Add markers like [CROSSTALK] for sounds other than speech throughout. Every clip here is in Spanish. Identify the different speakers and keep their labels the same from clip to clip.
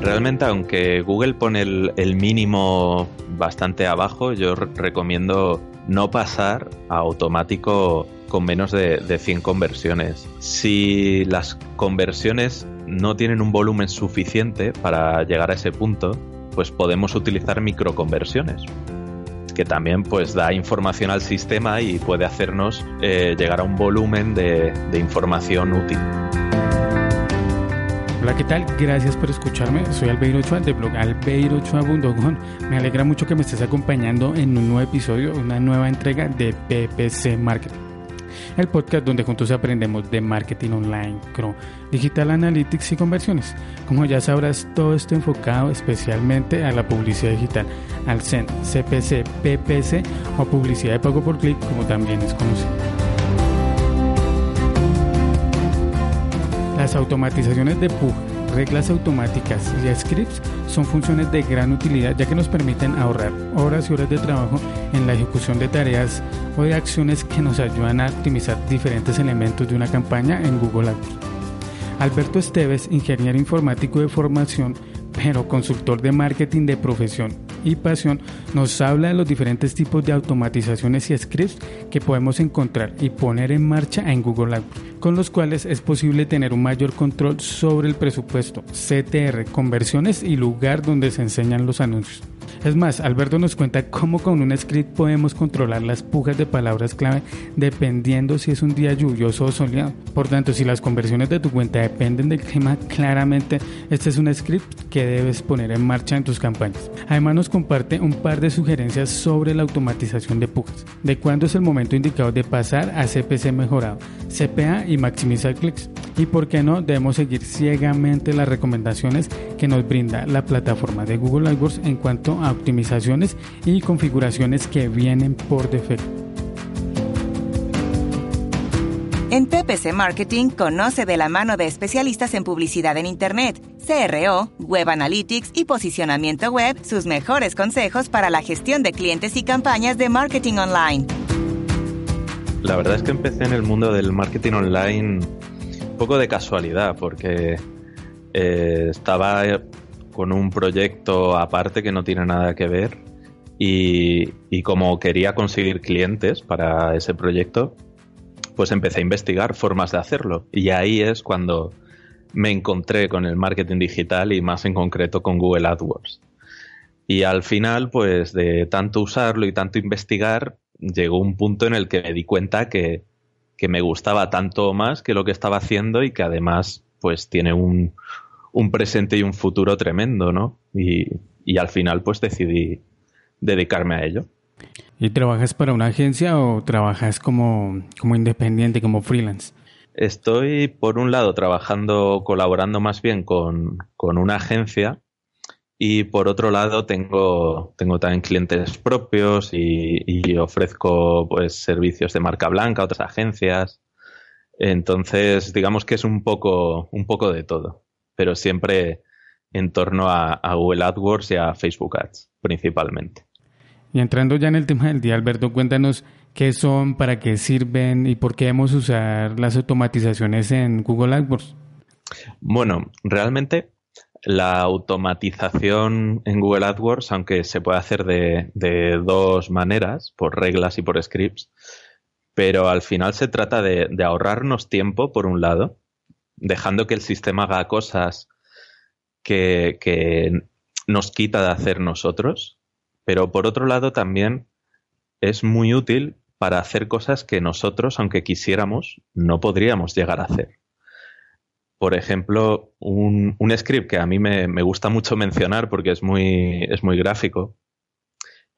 Speaker 1: Realmente, aunque Google pone el, mínimo bastante abajo, yo recomiendo no pasar a automático con menos de, de 100 conversiones. Si las conversiones no tienen un volumen suficiente para llegar a ese punto, pues podemos utilizar microconversiones que también pues da información al sistema y puede hacernos eh, llegar a un volumen de información útil.
Speaker 2: Hola, ¿qué tal? Gracias por escucharme. Soy Albeiro Ochoa de blog albeirochoa.com. Me alegra mucho que me estés acompañando en un nuevo episodio, una nueva entrega de PPC Marketing. El podcast donde juntos aprendemos de marketing online, CRO, digital analytics y conversiones. Como ya sabrás, todo esto enfocado especialmente a la publicidad digital, al CEN, CPC, PPC o publicidad de pago por clic, como también es conocido. Las automatizaciones de PUG, reglas automáticas y scripts son funciones de gran utilidad ya que nos permiten ahorrar horas y horas de trabajo en la ejecución de tareas o de acciones que nos ayudan a optimizar diferentes elementos de una campaña en Google Ads. Alberto Esteves, ingeniero informático de formación, pero consultor de marketing de profesión y pasión, nos habla de los diferentes tipos de automatizaciones y scripts que podemos encontrar y poner en marcha en Google Ads, con los cuales es posible tener un mayor control sobre el presupuesto, CTR, conversiones y lugar donde se enseñan los anuncios. Es más, Alberto nos cuenta cómo con un script podemos controlar las pujas de palabras clave dependiendo si es un día lluvioso o soleado. Por tanto, si las conversiones de tu cuenta dependen del clima, claramente este es un script que debes poner en marcha en tus campañas. Además nos comparte un par de sugerencias sobre la automatización de pujas, de cuándo es el momento indicado de pasar a CPC mejorado, CPA y maximizar clics. Y por qué no, debemos seguir ciegamente las recomendaciones que nos brinda la plataforma de Google AdWords en cuanto a optimizaciones y configuraciones que vienen por defecto.
Speaker 3: En PPC Marketing conoce de la mano de especialistas en publicidad en Internet, CRO, Web Analytics y posicionamiento web sus mejores consejos para la gestión de clientes y campañas de marketing online.
Speaker 1: La verdad es que empecé en el mundo del marketing online poco de casualidad, porque eh, estaba con un proyecto aparte que no tiene nada que ver y, y como quería conseguir clientes para ese proyecto, pues empecé a investigar formas de hacerlo. Y ahí es cuando me encontré con el marketing digital y más en concreto con Google AdWords. Y al final, pues de tanto usarlo y tanto investigar, llegó un punto en el que me di cuenta que, que me gustaba tanto más que lo que estaba haciendo y que además, pues tiene un, un presente y un futuro tremendo, ¿no? Y, y al final, pues decidí dedicarme a ello.
Speaker 2: ¿Y trabajas para una agencia o trabajas como, como independiente, como freelance?
Speaker 1: Estoy, por un lado, trabajando, colaborando más bien con, con una agencia y por otro lado tengo, tengo también clientes propios y, y, ofrezco pues servicios de marca blanca a otras agencias. Entonces, digamos que es un poco, un poco de todo, pero siempre en torno a, a Google AdWords y a Facebook Ads, principalmente.
Speaker 2: Y entrando ya en el tema del día, Alberto, cuéntanos qué son, para qué sirven y por qué debemos usar las automatizaciones en Google AdWords.
Speaker 1: Bueno, realmente la automatización en Google AdWords, aunque se puede hacer de, de dos maneras, por reglas y por scripts, pero al final se trata de, de ahorrarnos tiempo, por un lado, dejando que el sistema haga cosas que, que nos quita de hacer nosotros, pero por otro lado también es muy útil para hacer cosas que nosotros, aunque quisiéramos, no podríamos llegar a hacer. Por ejemplo, un, un script que a mí me, me, gusta mucho mencionar porque es muy, es muy gráfico,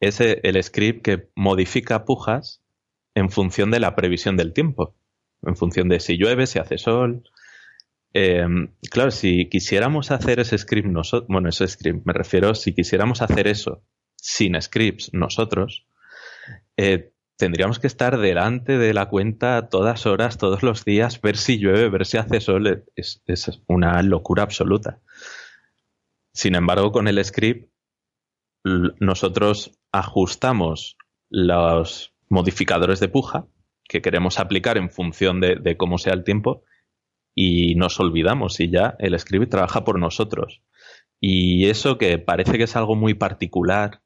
Speaker 1: es el script que modifica pujas en función de la previsión del tiempo, en función de si llueve, si hace sol. Em, claro, si quisiéramos hacer ese script nosotros, bueno, ese script, me refiero, si quisiéramos hacer eso sin scripts nosotros, eh, tendríamos que estar delante de la cuenta todas horas, todos los días, ver si llueve, ver si hace sol, es, es una locura absoluta. Sin embargo, con el script, nosotros ajustamos los modificadores de puja que queremos aplicar en función de, cómo sea el tiempo y nos olvidamos y ya el script trabaja por nosotros. Y eso que parece que es algo muy particular,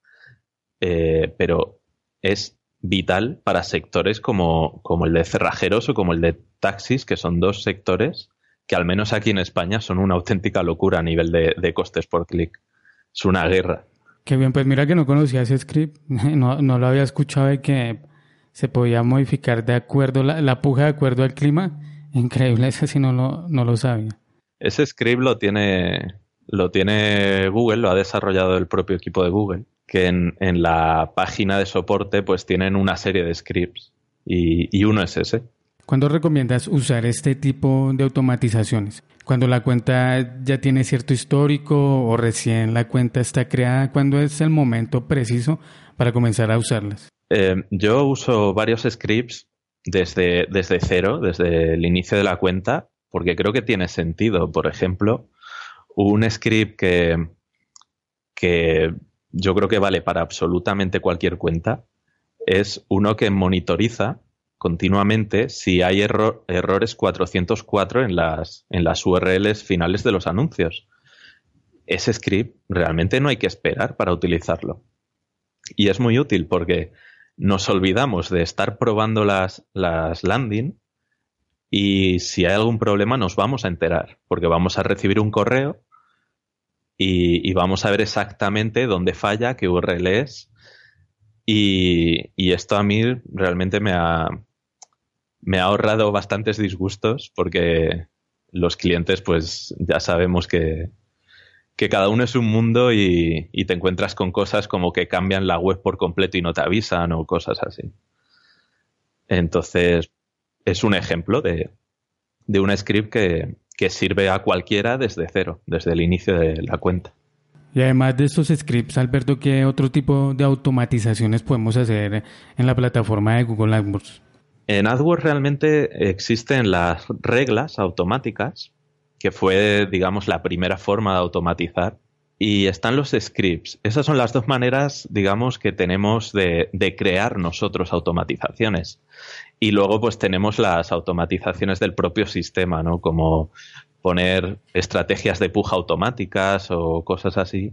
Speaker 1: eh, pero es vital para sectores como, como el de cerrajeros o como el de taxis, que son dos sectores que al menos aquí en España son una auténtica locura a nivel de, costes por clic. Es una guerra.
Speaker 2: Qué bien, pues mira que no conocía ese script, [LAUGHS] no, no lo había escuchado de que se podía modificar de acuerdo, la, la puja de acuerdo al clima. [LAUGHS] Increíble, ese sí no lo, no lo sabía.
Speaker 1: Ese script lo tiene, lo tiene Google, lo ha desarrollado el propio equipo de Google, que en, en la página de soporte pues tienen una serie de scripts y, y uno es ese.
Speaker 2: ¿Cuándo recomiendas usar este tipo de automatizaciones? Cuando la cuenta ya tiene cierto histórico o recién la cuenta está creada, ¿cuándo es el momento preciso para comenzar a usarlas?
Speaker 1: Eh, yo uso varios scripts desde, desde cero, desde el inicio de la cuenta, porque creo que tiene sentido. Por ejemplo, un script que, que yo creo que vale para absolutamente cualquier cuenta es uno que monitoriza continuamente si hay errores 404 en las, en las URLs finales de los anuncios. Ese script realmente no hay que esperar para utilizarlo. Y es muy útil porque nos olvidamos de estar probando las, las landing y si hay algún problema nos vamos a enterar porque vamos a recibir un correo y, y vamos a ver exactamente dónde falla, qué URL es y, y, esto a mí realmente me ha, me ha ahorrado bastantes disgustos porque los clientes pues ya sabemos que, que cada uno es un mundo y, te encuentras con cosas como que cambian la web por completo y no te avisan o cosas así. Entonces, es un ejemplo de, de un script que, que sirve a cualquiera desde cero, desde el inicio de la cuenta.
Speaker 2: Y además de estos scripts, Alberto, ¿qué otro tipo de automatizaciones podemos hacer en la plataforma de Google AdWords?
Speaker 1: En AdWords realmente existen las reglas automáticas, que fue, digamos, la primera forma de automatizar. Y están los scripts. Esas son las dos maneras, digamos, que tenemos de, crear nosotros automatizaciones. Y luego, pues tenemos las automatizaciones del propio sistema, ¿no? Como poner estrategias de puja automáticas o cosas así.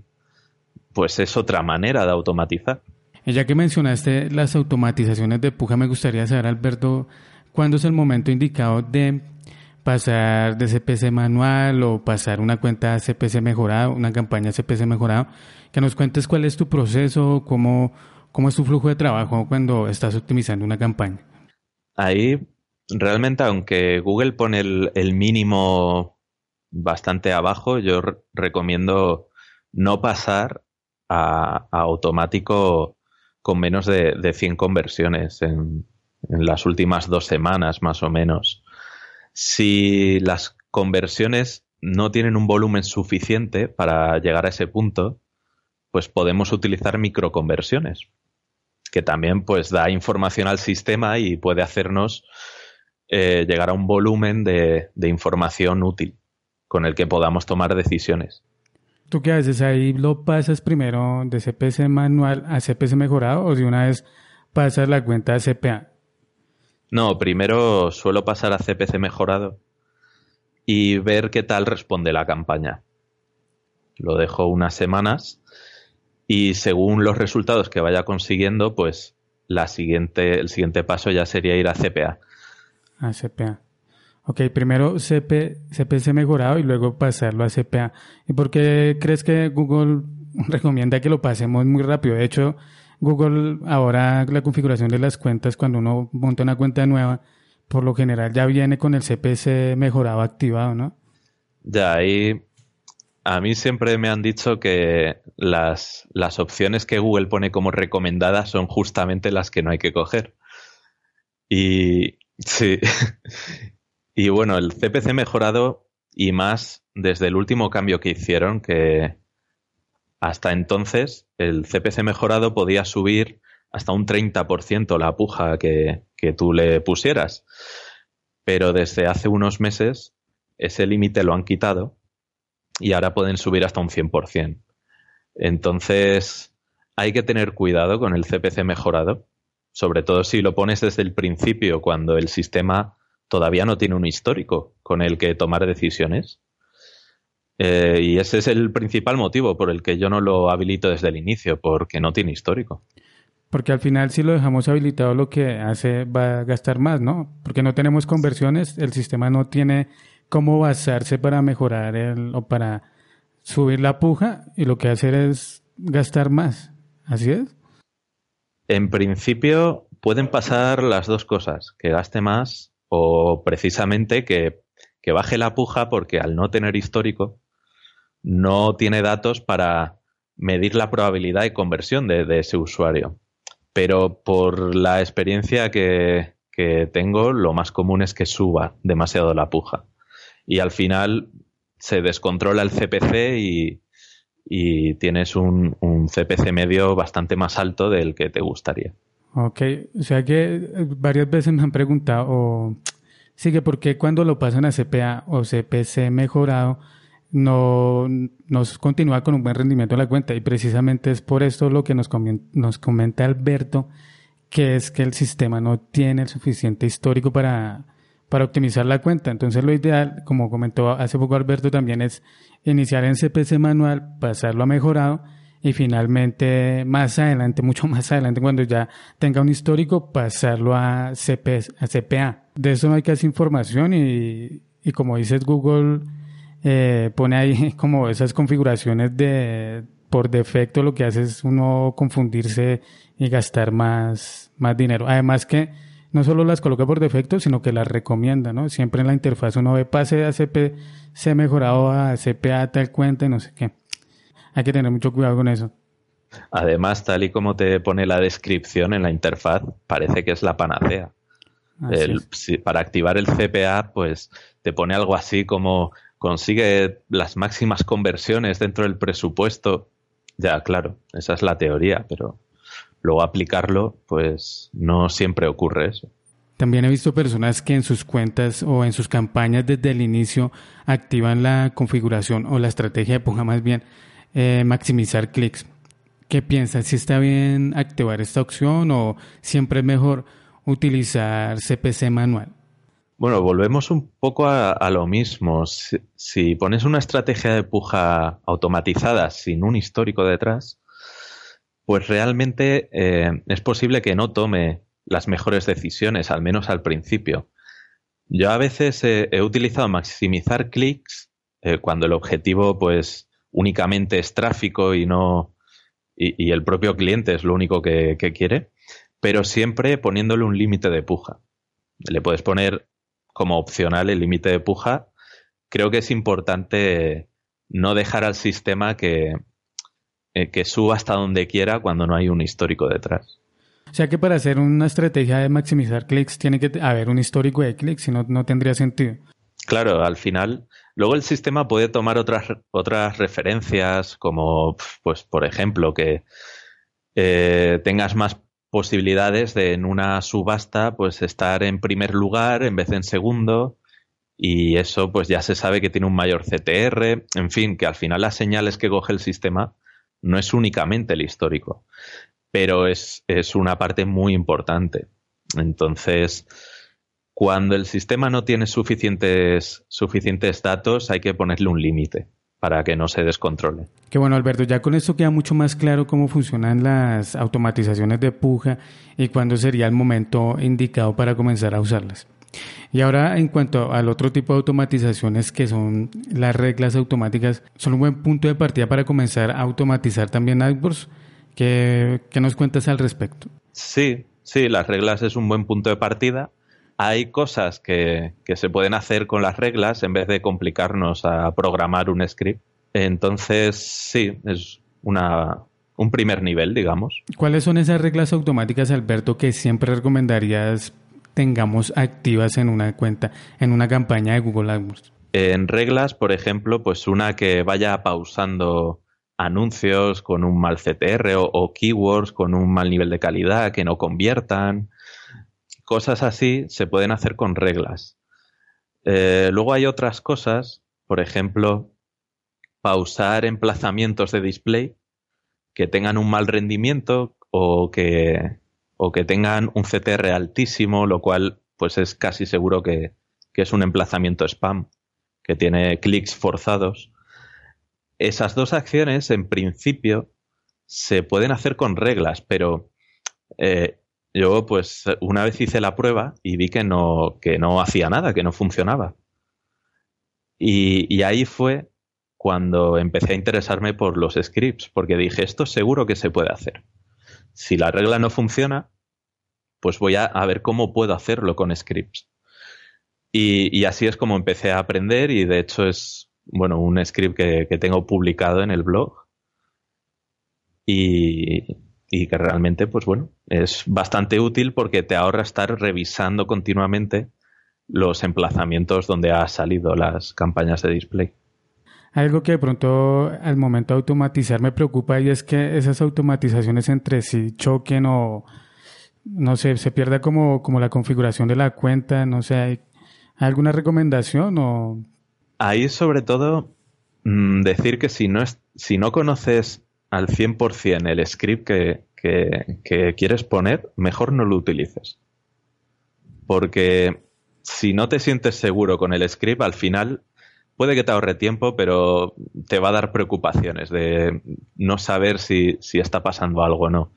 Speaker 1: Pues es otra manera de automatizar.
Speaker 2: Ya que mencionaste las automatizaciones de puja, me gustaría saber, Alberto, cuándo es el momento indicado de pasar de CPC manual o pasar una cuenta CPC mejorado, una campaña CPC mejorado. Que nos cuentes cuál es tu proceso, cómo, cómo es tu flujo de trabajo cuando estás optimizando una campaña.
Speaker 1: Ahí, realmente, aunque Google pone el, mínimo bastante abajo, yo recomiendo no pasar a automático con menos de, de 100 conversiones en, las últimas dos semanas más o menos. Si las conversiones no tienen un volumen suficiente para llegar a ese punto, pues podemos utilizar microconversiones, que también pues da información al sistema y puede hacernos eh, llegar a un volumen de información útil con el que podamos tomar decisiones.
Speaker 2: ¿Tú qué haces ahí? ¿Lo pasas primero de CPC manual a CPC mejorado o de una vez pasas la cuenta a CPA?
Speaker 1: No, primero suelo pasar a CPC mejorado y ver qué tal responde la campaña. Lo dejo unas semanas y según los resultados que vaya consiguiendo, pues la siguiente, el siguiente paso ya sería ir a CPA.
Speaker 2: A CPA. Ok, primero CP, CPC mejorado y luego pasarlo a CPA. ¿Y por qué crees que Google [LAUGHS] recomienda que lo pasemos muy rápido? De hecho, Google ahora la configuración de las cuentas, cuando uno monta una cuenta nueva, por lo general ya viene con el CPC mejorado activado, ¿no?
Speaker 1: Ya, ahí a mí siempre me han dicho que las, las opciones que Google pone como recomendadas son justamente las que no hay que coger. Y sí, [LAUGHS] Y bueno, el CPC mejorado y más desde el último cambio que hicieron, que hasta entonces el CPC mejorado podía subir hasta un 30% la puja que, que tú le pusieras. Pero desde hace unos meses ese límite lo han quitado y ahora pueden subir hasta un 100%. Entonces hay que tener cuidado con el CPC mejorado, sobre todo si lo pones desde el principio cuando el sistema todavía no tiene un histórico con el que tomar decisiones. Eh, y ese es el principal motivo por el que yo no lo habilito desde el inicio, porque no tiene histórico.
Speaker 2: Porque al final si lo dejamos habilitado lo que hace va a gastar más, ¿no? Porque no tenemos conversiones, el sistema no tiene cómo basarse para mejorar el, o para subir la puja y lo que hacer es gastar más. ¿Así es?
Speaker 1: En principio pueden pasar las dos cosas, que gaste más o precisamente que, baje la puja porque al no tener histórico no tiene datos para medir la probabilidad de conversión de, ese usuario. Pero por la experiencia que, tengo, lo más común es que suba demasiado la puja. Y al final se descontrola el CPC y, tienes un, un, CPC medio bastante más alto del que te gustaría.
Speaker 2: Ok, o sea que varias veces me han preguntado, sí que por qué cuando lo pasan a CPA o CPC mejorado no nos continúa con un buen rendimiento en la cuenta y precisamente es por esto lo que nos, nos comenta Alberto, que es que el sistema no tiene el suficiente histórico para, para optimizar la cuenta. Entonces lo ideal, como comentó hace poco Alberto, también es iniciar en CPC manual, pasarlo a mejorado y finalmente más adelante, [LAUGHS] mucho más adelante, cuando ya tenga un histórico, pasarlo a, a CPA. De eso no hay casi información y, y como dices Google, eh, pone ahí [LAUGHS] como esas configuraciones de por defecto lo que hace es uno confundirse y gastar más, más dinero. Además que no solo las coloca por defecto, sino que las recomienda, ¿no? Siempre en la interfaz uno ve pase a CPC mejorado a CPA tal cuenta y no sé qué. Hay que tener mucho cuidado con eso.
Speaker 1: Además, tal y como te pone la descripción en la interfaz, parece que es la panacea. para activar el CPA, pues te pone algo así como consigue las máximas conversiones dentro del presupuesto. Ya, claro, esa es la teoría, pero luego aplicarlo, pues no siempre ocurre eso.
Speaker 2: También he visto personas que en sus cuentas o en sus campañas desde el inicio activan la configuración o la estrategia de ponga más bien eh, maximizar clics. ¿Qué piensas? ¿Si está bien activar esta opción o siempre es mejor utilizar CPC manual?
Speaker 1: Bueno, volvemos un poco a, lo mismo. Si, pones una estrategia de puja automatizada sin un histórico detrás, pues realmente eh, es posible que no tome las mejores decisiones, al menos al principio. Yo a veces he utilizado maximizar clics eh, cuando el objetivo, pues, únicamente es tráfico y no y, el propio cliente es lo único que, quiere, pero siempre poniéndole un límite de puja. Le puedes poner como opcional el límite de puja. Creo que es importante no dejar al sistema que, eh, que suba hasta donde quiera cuando no hay un histórico detrás.
Speaker 2: O sea que para hacer una estrategia de maximizar clics tiene que haber un histórico de clics, si no, no tendría sentido.
Speaker 1: Claro, al final Luego el sistema puede tomar otras, otras referencias, como, pues, por ejemplo, que eh, tengas más posibilidades de en una subasta, pues, estar en primer lugar en vez de en segundo. Y eso, pues, ya se sabe que tiene un mayor CTR. En fin, que al final las señales que coge el sistema no es únicamente el histórico, pero es, es una parte muy importante. Entonces, cuando el sistema no tiene suficientes, suficientes datos, hay que ponerle un límite para que no se descontrole.
Speaker 2: Qué bueno, Alberto, ya con esto queda mucho más claro cómo funcionan las automatizaciones de puja y cuándo sería el momento indicado para comenzar a usarlas. Y ahora, en cuanto al otro tipo de automatizaciones que son las reglas automáticas, son un buen punto de partida para comenzar a automatizar también AdWords. ¿Qué, qué nos cuentas al respecto?
Speaker 1: Sí, sí, las reglas es un buen punto de partida hay cosas que, se pueden hacer con las reglas en vez de complicarnos a programar un script. Entonces, sí, es una, un primer nivel, digamos.
Speaker 2: ¿Cuáles son esas reglas automáticas, Alberto, que siempre recomendarías tengamos activas en una cuenta, en una campaña de Google AdWords?
Speaker 1: En reglas, por ejemplo, pues una que vaya pausando anuncios con un mal CTR o, keywords con un mal nivel de calidad que no conviertan. Cosas así se pueden hacer con reglas. Eh, luego hay otras cosas, por ejemplo, pausar emplazamientos de display que tengan un mal rendimiento o que, o que tengan un CTR altísimo, lo cual pues es casi seguro que, que es un emplazamiento spam que tiene clics forzados. Esas dos acciones, en principio, se pueden hacer con reglas, pero eh, yo, pues, una vez hice la prueba y vi que no, que no hacía nada, que no funcionaba. Y, y ahí fue cuando empecé a interesarme por los scripts, porque dije, esto seguro que se puede hacer. Si la regla no funciona, pues voy a, a ver cómo puedo hacerlo con scripts. Y, así es como empecé a aprender y de hecho es, bueno, un script que, tengo publicado en el blog y, que realmente, pues bueno, es bastante útil porque te ahorra estar revisando continuamente los emplazamientos donde ha salido las campañas de display.
Speaker 2: Algo que de pronto al momento de automatizar me preocupa y es que esas automatizaciones entre sí choquen o no sé, se pierda como, como la configuración de la cuenta, no sé, ¿Alguna recomendación o...?
Speaker 1: Ahí sobre todo mm, decir que si no, es, si no conoces al 100% el script que, que, quieres poner, mejor no lo utilices. Porque si no te sientes seguro con el script, al final puede que te ahorre tiempo, pero te va a dar preocupaciones de no saber si, si, está pasando algo o no.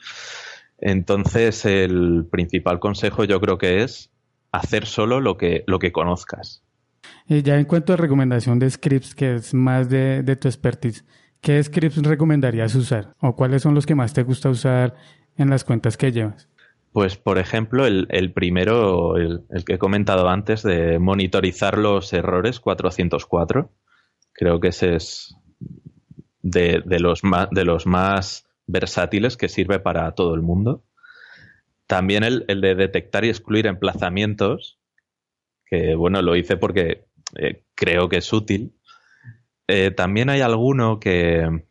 Speaker 1: Entonces, el principal consejo yo creo que es hacer solo lo que, lo que conozcas.
Speaker 2: Y ya en cuanto a recomendación de scripts, que es más de, tu expertise, ¿qué scripts recomendarías usar? ¿O cuáles son los que más te gusta usar en las cuentas que llevas?
Speaker 1: Pues, por ejemplo, el, primero, el, que he comentado antes, de monitorizar los errores 404. Creo que ese es de, los, más, de los más versátiles que sirve para todo el mundo. También el, de detectar y excluir emplazamientos, que bueno, lo hice porque eh, creo que es útil. Eh, también hay alguno que,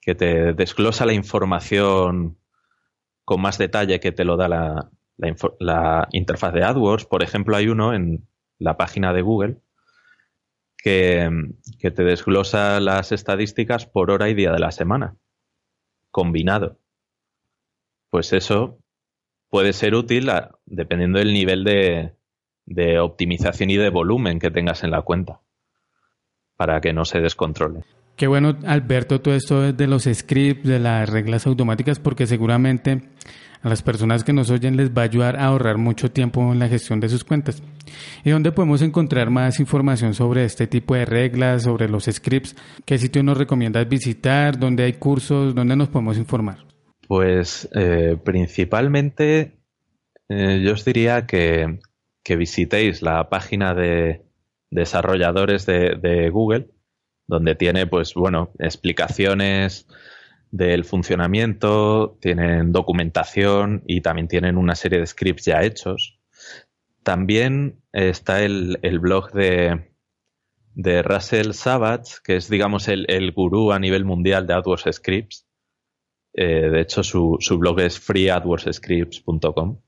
Speaker 1: que, te desglosa la información con más detalle que te lo da la, interfaz de AdWords. Por ejemplo, hay uno en la página de Google que, que, te desglosa las estadísticas por hora y día de la semana, combinado. Pues eso puede ser útil dependiendo del nivel de, optimización y de volumen que tengas en la cuenta para que no se descontrole.
Speaker 2: Qué bueno, Alberto, todo esto de los scripts, de las reglas automáticas, porque seguramente a las personas que nos oyen les va a ayudar a ahorrar mucho tiempo en la gestión de sus cuentas. ¿Y dónde podemos encontrar más información sobre este tipo de reglas, sobre los scripts? ¿Qué sitio nos recomiendas visitar? ¿Dónde hay cursos? ¿Dónde nos podemos informar?
Speaker 1: Pues eh, principalmente eh, yo os diría que, visitéis la página de desarrolladores de, Google, donde tiene, pues bueno, explicaciones del funcionamiento, tienen documentación y también tienen una serie de scripts ya hechos. También está el, blog de, Russell Savage, que es, digamos, el, el gurú a nivel mundial de AdWords Scripts, eh, de hecho, su, blog es freeadwordscripts.com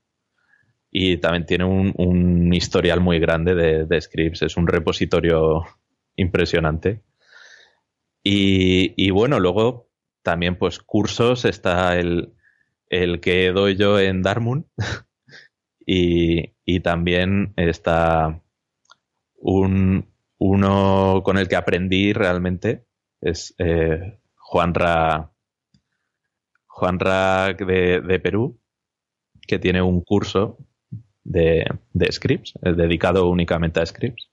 Speaker 1: y también tiene un, historial muy grande de, scripts. Es un repositorio impresionante. Y, bueno, luego también pues cursos está el, que doy yo en Darmun [LAUGHS] y, también está un, uno con el que aprendí realmente es eh, Juanra Juan Rack de, Perú, que tiene un curso de, scripts, dedicado únicamente a scripts,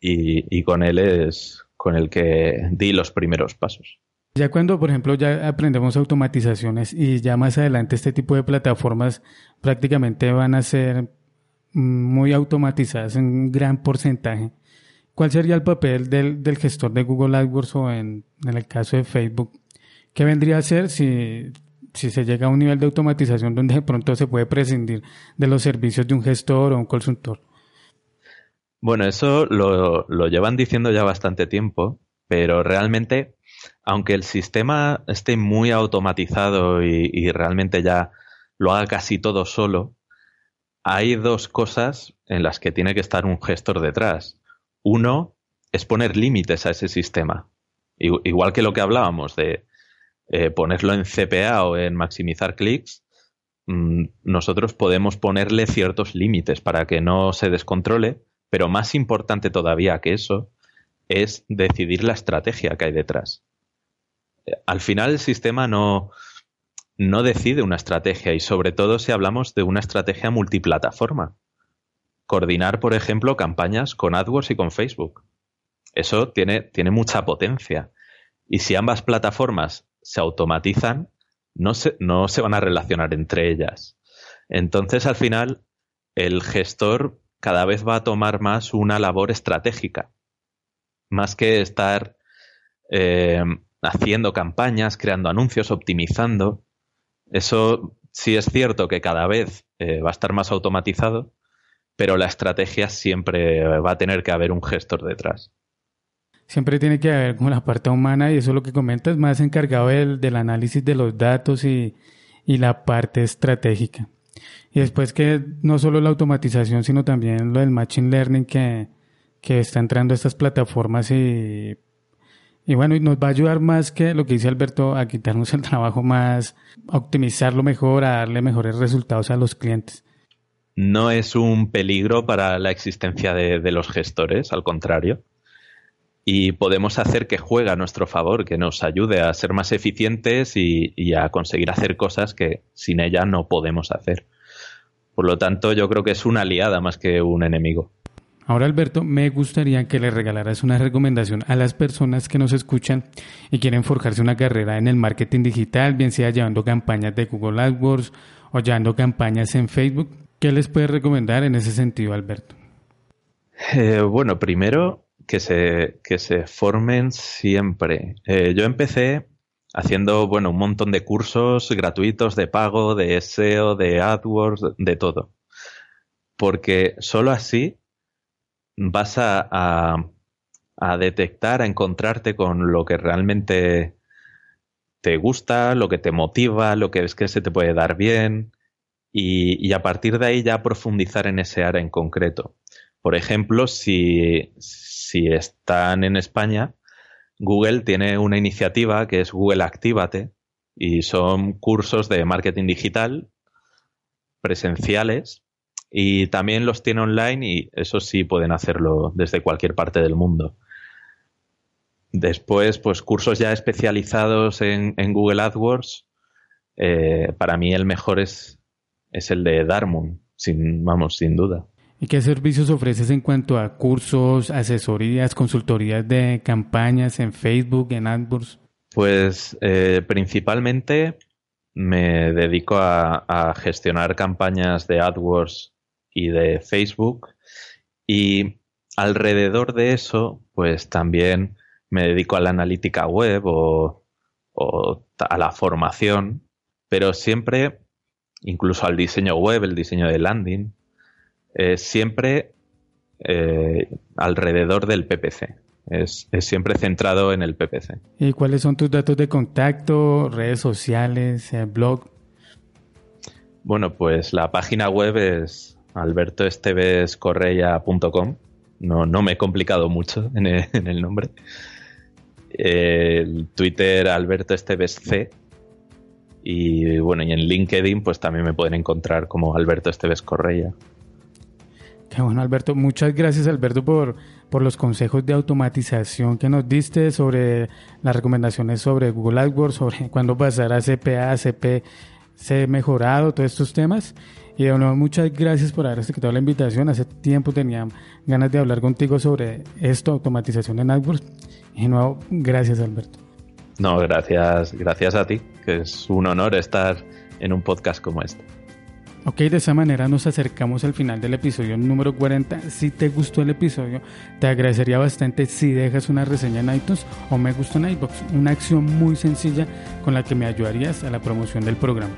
Speaker 1: y, con él es con el que di los primeros pasos.
Speaker 2: Ya cuando, por ejemplo, ya aprendemos automatizaciones y ya más adelante este tipo de plataformas prácticamente van a ser muy automatizadas en un gran porcentaje. ¿Cuál sería el papel del, gestor de Google AdWords o en el caso de Facebook ¿Qué vendría a ser si, se llega a un nivel de automatización donde de pronto se puede prescindir de los servicios de un gestor o un consultor?
Speaker 1: Bueno, eso lo, llevan diciendo ya bastante tiempo, pero realmente, aunque el sistema esté muy automatizado y realmente ya lo haga casi todo solo, hay dos cosas en las que tiene que estar un gestor detrás. Uno es poner límites a ese sistema. Igual que lo que hablábamos de eh, ponerlo en CPA o en maximizar clics, mm, nosotros podemos ponerle ciertos límites para que no se descontrole, pero más importante todavía que eso es decidir la estrategia que hay detrás. Eh, al final el sistema no, no decide una estrategia y sobre todo si hablamos de una estrategia multiplataforma. Coordinar, por ejemplo, campañas con AdWords y con Facebook. Eso tiene, tiene mucha potencia. Y si ambas plataformas se automatizan, no se, no se van a relacionar entre ellas. Entonces, al final, el gestor cada vez va a tomar más una labor estratégica, más que estar eh, haciendo campañas, creando anuncios, optimizando. Eso sí es cierto que cada vez eh, va a estar más automatizado, pero la estrategia siempre va a tener que haber un gestor detrás.
Speaker 2: Siempre tiene que haber como la parte humana y eso es lo que comentas, más encargado del, del análisis de los datos y, y la parte estratégica. Y después que no solo la automatización, sino también lo del machine learning que, que está entrando a estas plataformas y y bueno, y nos va a ayudar más que lo que dice Alberto a quitarnos el trabajo más, a optimizarlo mejor, a darle mejores resultados a los clientes.
Speaker 1: No es un peligro para la existencia de, los gestores, al contrario. Y podemos hacer que juegue a nuestro favor, que nos ayude a ser más eficientes y, y a conseguir hacer cosas que sin ella no podemos hacer. Por lo tanto, yo creo que es una aliada más que un enemigo.
Speaker 2: Ahora, Alberto, me gustaría que le regalaras una recomendación a las personas que nos escuchan y quieren forjarse una carrera en el marketing digital, bien sea llevando campañas de Google AdWords o llevando campañas en Facebook. ¿Qué les puedes recomendar en ese sentido, Alberto?
Speaker 1: Eh, bueno, primero que se, que se formen siempre. Eh, yo empecé haciendo, bueno, un montón de cursos gratuitos de pago, de SEO, de AdWords, de todo. Porque solo así vas a, a, detectar, a encontrarte con lo que realmente te gusta, lo que te motiva, lo que es que se te puede dar bien y, y, a partir de ahí ya profundizar en ese área en concreto. Por ejemplo, si, si están en España, Google tiene una iniciativa que es Google Actívate y son cursos de marketing digital presenciales y también los tiene online y eso sí pueden hacerlo desde cualquier parte del mundo. Después, pues cursos ya especializados en, Google AdWords. Eh, para mí el mejor es, es el de Darmon, sin, vamos, sin duda.
Speaker 2: ¿Y qué servicios ofreces en cuanto a cursos, asesorías, consultorías de campañas en Facebook, en AdWords?
Speaker 1: Pues eh, principalmente me dedico a, gestionar campañas de AdWords y de Facebook. Y alrededor de eso, pues también me dedico a la analítica web o, a la formación, pero siempre, incluso al diseño web, el diseño de landing, eh, siempre eh, alrededor del PPC. Es, es, siempre centrado en el PPC.
Speaker 2: ¿Y cuáles son tus datos de contacto, redes sociales, eh, blog?
Speaker 1: Bueno, pues la página web es albertoestevescorreia.com. No, no me he complicado mucho [LAUGHS] en el, nombre. El Twitter Alberto Esteves C. Y bueno, y en LinkedIn pues también me pueden encontrar como Alberto Esteves Correia.
Speaker 2: Bueno, Alberto. Muchas gracias, Alberto, por, por los consejos de automatización que nos diste sobre las recomendaciones sobre Google AdWords, sobre [LAUGHS] cuándo pasar a CPA, CPC mejorado, todos estos temas. Y nuevo, muchas gracias por haber aceptado la invitación. Hace tiempo tenía ganas de hablar contigo sobre esto, automatización en AdWords. Y de nuevo, gracias Alberto.
Speaker 1: No, gracias, gracias a ti, que es un honor estar en un podcast como este.
Speaker 2: Ok, de esa manera nos acercamos al final del episodio número 40. Si te gustó el episodio, te agradecería bastante si dejas una reseña en iTunes o me gusta en iBox, una acción muy sencilla con la que me ayudarías a la promoción del programa.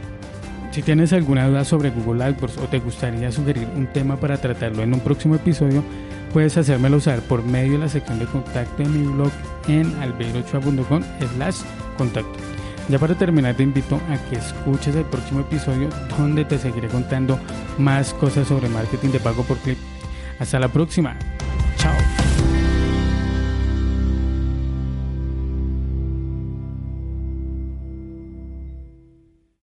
Speaker 2: Si tienes alguna duda sobre Google AdWords o te gustaría sugerir un tema para tratarlo en un próximo episodio, puedes hacérmelo saber por medio de la sección de contacto de mi blog en albeirochoa.com slash contacto. Ya para terminar te invito a que escuches el próximo episodio donde te seguiré contando más cosas sobre marketing de pago por clip. Hasta la próxima.